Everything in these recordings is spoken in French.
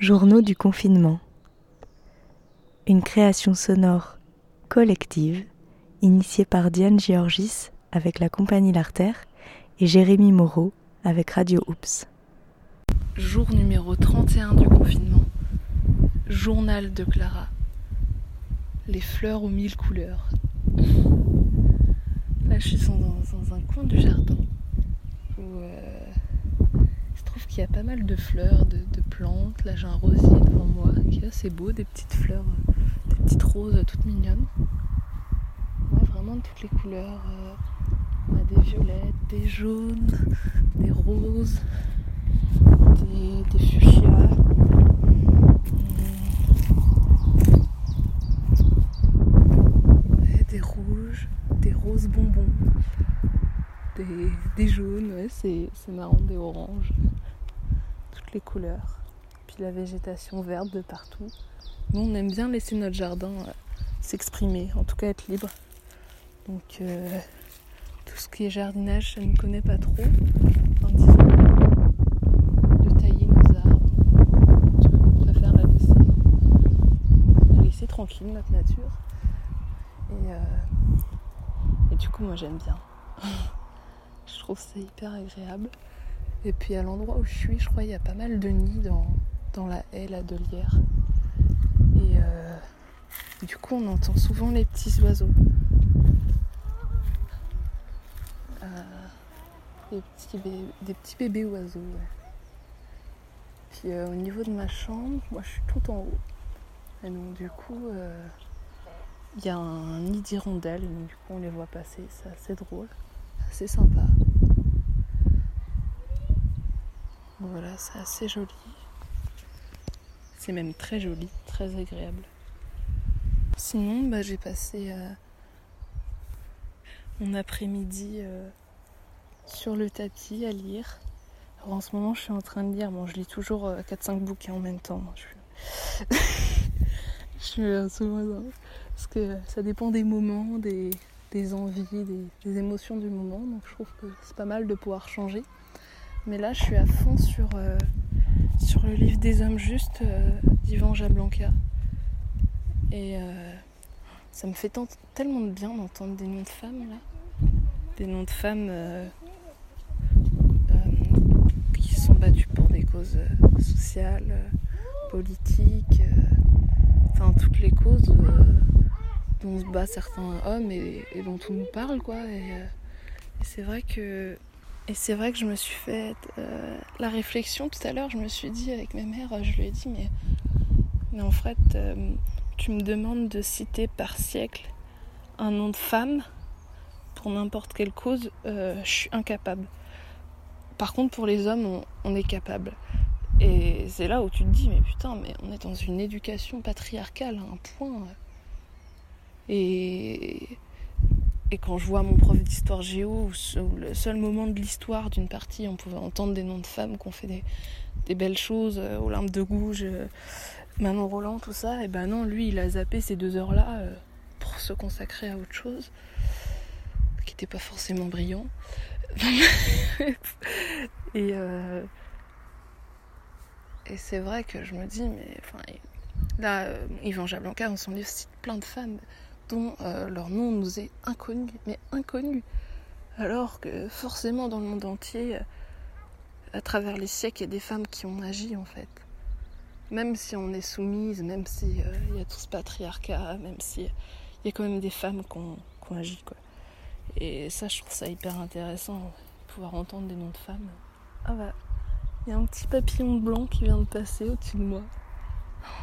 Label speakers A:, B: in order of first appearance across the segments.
A: Journaux du confinement. Une création sonore collective initiée par Diane Georgis avec la compagnie L'Artère et Jérémy Moreau avec Radio Oops.
B: Jour numéro 31 du confinement. Journal de Clara. Les fleurs aux mille couleurs. Là, je suis dans, un coin du jardin où euh, qu'il y a pas mal de fleurs, de, plantes. Là, j'ai un rosier devant moi qui est assez beau, des petites fleurs, euh, des petites roses toutes mignonnes. vraiment de toutes les couleurs. Euh, on a des violettes, des jaunes, des roses, des, fuchsias. des rouges, des roses bonbons, des, jaunes, c'est marrant, des oranges, toutes les couleurs. Puis la végétation verte de partout. Nous, on aime bien laisser notre jardin euh, s'exprimer, en tout cas être libre. Donc, euh, tout ce qui est jardinage, ça ne connaît pas trop. disons, de tailler nos arbres. On préfère la laisser, la laisser tranquille, notre nature. Et, euh, et du coup, moi, j'aime bien. je trouve ça hyper agréable. Et puis à l'endroit où je suis, je crois qu'il y a pas mal de nids dans, dans la haie de lierre. Et euh, du coup, on entend souvent les petits oiseaux. des, petits bébés, oiseaux. Puis euh, au niveau de ma chambre, moi je suis tout en haut. Et donc du coup, euh, il y a un nid d'hirondelles, et donc du coup on les voit passer, c'est assez drôle, assez sympa. Voilà, c'est assez joli. C'est même très joli, très agréable. Sinon, bah, j'ai passé euh, mon après-midi sur le tapis à lire. en ce moment, je suis en train de lire. Bon, je lis toujours 4-5 euh, bouquins en même temps. Je, suis euh, souvent Parce que ça dépend des moments, des, envies, des, émotions du moment. Donc je trouve que c'est pas mal de pouvoir changer. Mais là, je suis à fond sur, euh, sur le livre des hommes justes d'Ivan Jablanca. Et ça me fait tellement de bien d'entendre des noms de femmes là. Des noms de femmes battus pour des causes euh, sociales, euh, politiques, euh, enfin toutes les causes dont se battent certains hommes et, dont on nous parle quoi. Et, c'est vrai que et c'est vrai que je me suis fait la réflexion tout à l'heure. Je me suis dit avec ma mère, je lui ai dit mais mais en fait tu me demandes de citer par siècle un nom de femme pour n'importe quelle cause, je suis incapable. Par contre, pour les hommes, on, est capable. Et c'est là où tu te dis, mais putain, mais on est dans une éducation patriarcale à un point. Et, et quand je vois mon prof d'histoire géo, où, le seul moment de l'histoire d'une partie, on pouvait entendre des noms de femmes qui ont fait des, belles choses, euh, Olympe de Gouges, euh, Manon Roland, tout ça, et ben non, lui, il a zappé ces deux heures-là euh, pour se consacrer à autre chose, qui n'était pas forcément brillant. et euh, et c'est vrai que je me dis, mais enfin, là, Yvan Jablanca, dans son livre, cite plein de femmes dont euh, leur nom nous est inconnu, mais inconnu. Alors que forcément, dans le monde entier, à travers les siècles, il y a des femmes qui ont agi en fait. Même si on est soumise, même s'il y a tout ce patriarcat, même s'il y a quand même des femmes qui ont, agi. Quoi. Et ça, je trouve ça hyper intéressant, pouvoir entendre des noms de femmes. Ah bah, il y a un petit papillon blanc qui vient de passer au-dessus de moi.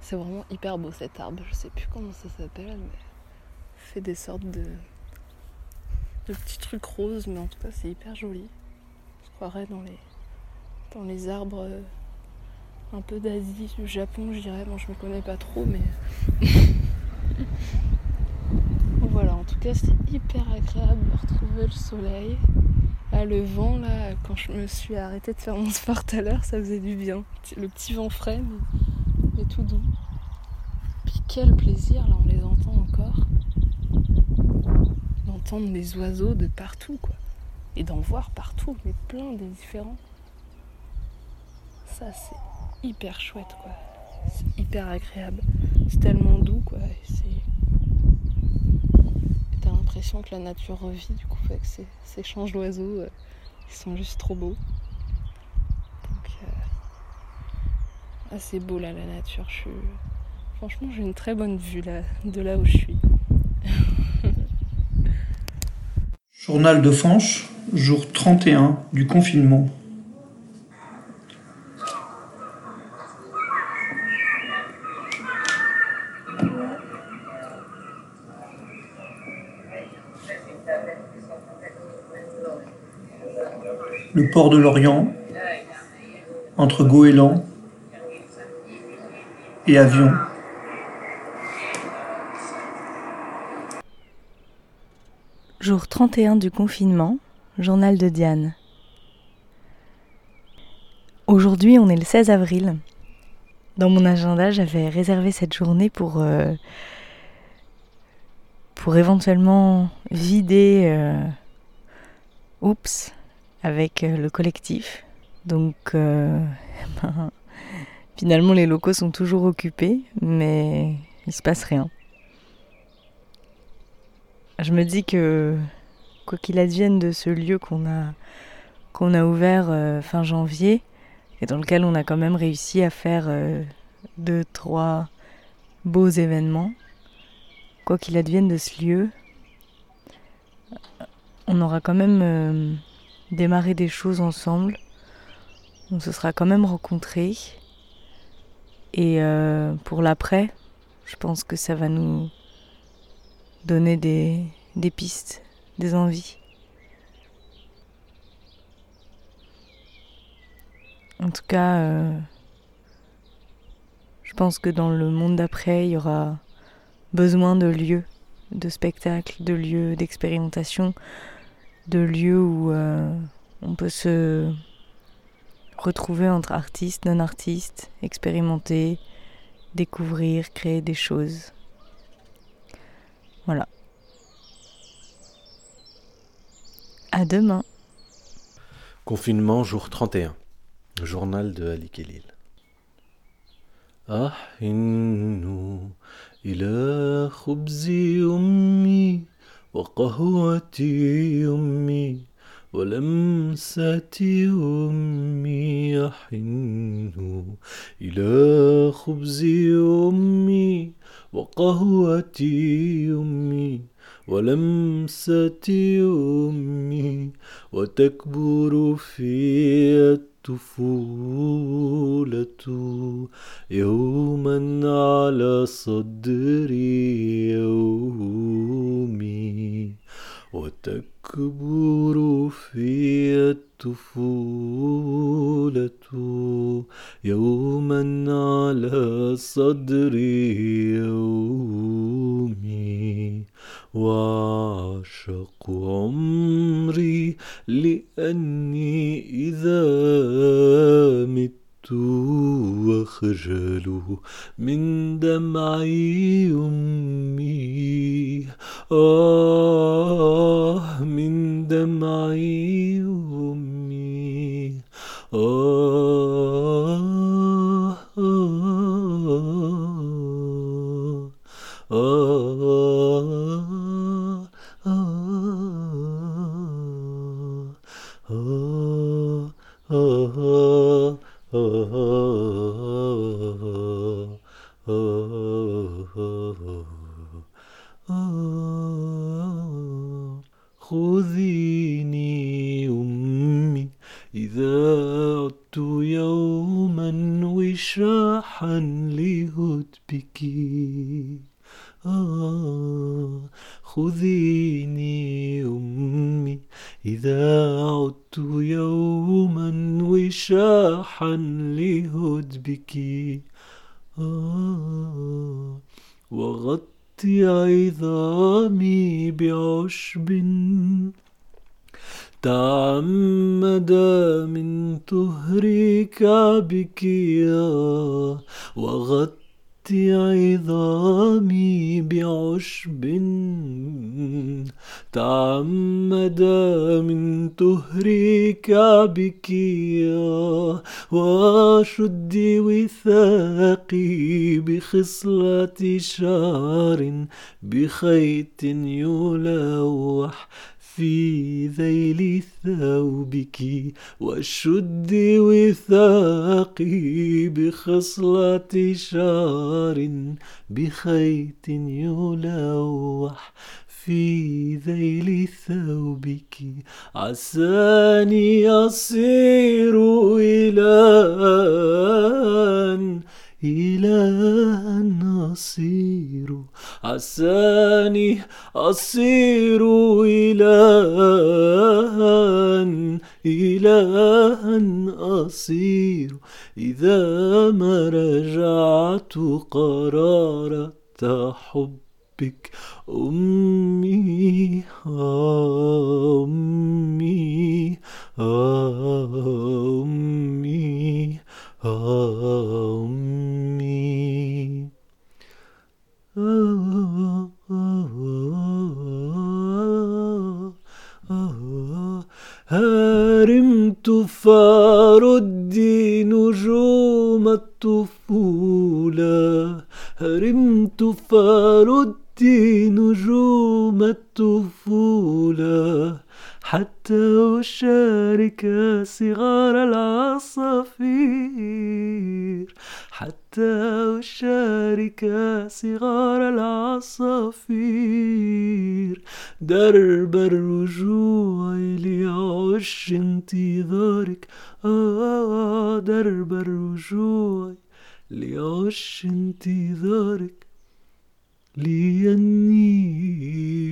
B: C'est vraiment hyper beau cet arbre. Je sais plus comment ça s'appelle, mais fait des sortes de, de petits trucs roses, mais en tout cas, c'est hyper joli. Je croirais dans les, dans les arbres euh, un peu d'Asie, du Japon, je dirais. Bon, je me connais pas trop, mais. voilà, en tout cas, c'est hyper agréable de retrouver le soleil. Là, le vent, là, quand je me suis arrêtée de faire mon sport tout à l'heure, ça faisait du bien. Le petit vent frais, mais, tout doux. Puis quel plaisir, là, on les entend encore. D'entendre des oiseaux de partout, quoi. Et d'en voir partout, mais plein des différents. Ça, c'est hyper chouette, quoi. c'est hyper agréable. C'est tellement doux quoi. T'as l'impression que la nature revit du coup avec ces, changes d'oiseaux. Euh, ils sont juste trop beaux. Donc euh, c'est beau là la nature. Je. Franchement j'ai une très bonne vue là de là où je suis.
C: Journal de Fanche, jour 31 du confinement. Le port de l'Orient, entre goéland et avion.
A: Jour 31 du confinement, journal de Diane. Aujourd'hui, on est le 16 avril. Dans mon agenda, j'avais réservé cette journée pour, euh, pour éventuellement vider euh, Oups avec euh, le collectif. Donc, finalement, les locaux sont toujours occupés, mais il se passe rien je me dis que quoi qu'il advienne de ce lieu qu'on a, ouvert euh, fin janvier et dans lequel on a quand même réussi à faire euh, deux, trois beaux événements, quoi qu'il advienne de ce lieu, on aura quand même euh, démarré des choses ensemble, on se sera quand même rencontrés et pour l'après, je pense que ça va nous donner des, pistes, des envies. En tout cas, euh, je pense que dans le monde d'après, il y aura besoin de lieux de spectacles, de lieux d'expérimentation, de lieux où euh, on peut se retrouver entre artistes, non-artistes, expérimenter, découvrir, créer des choses. Voilà. À demain.
D: Confinement jour 31. Journal de Ali Kelil. أحن إلى خبز أمي وقهوة أمي ولمسة أمي أحن إلى خبز أمي وقهوة أمي ولمسة أمي وتكبر في الطفولة يوما على صدري يومي وتكبر في الطفولة يوما على صدري يومي وأعشق عمري لأني إذا مت واخجل من دمع أمي آه من دمع أمي آه آه آه خذيني أمي إذا عدت يوما وشاحا لهدبك. آه خذيني أمي. إذا عدت يوما وشاحا لهدبك. آه وغطي عظامي بعشب. تعمد من طهر كعبك وغطي عظامي بعشب. تعمد من تهريك بكيا وشد وثاقي بخصلة شعر بخيط يلوح. في ذيل ثوبك وشد وثاقي بخصلة شعر بخيط يلوح في ذيل ثوبك. عساني أصير إلها إلها أصير. عساني أصير إلها إلها أصير. إذا ما رجعت قرارة حبك أمي أمي أمي أمي الطفولة حتى أشارك صغار العصافير. حتى أشارك صغار العصافير. درب الرجوع لعش انتظارك. آه درب الرجوع لعش انتظارك. لأني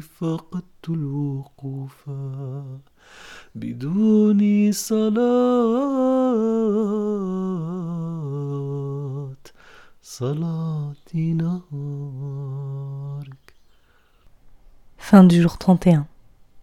D: فقدت الوقوف بدون صلاة صلاة نهارك
A: Fin du jour 31.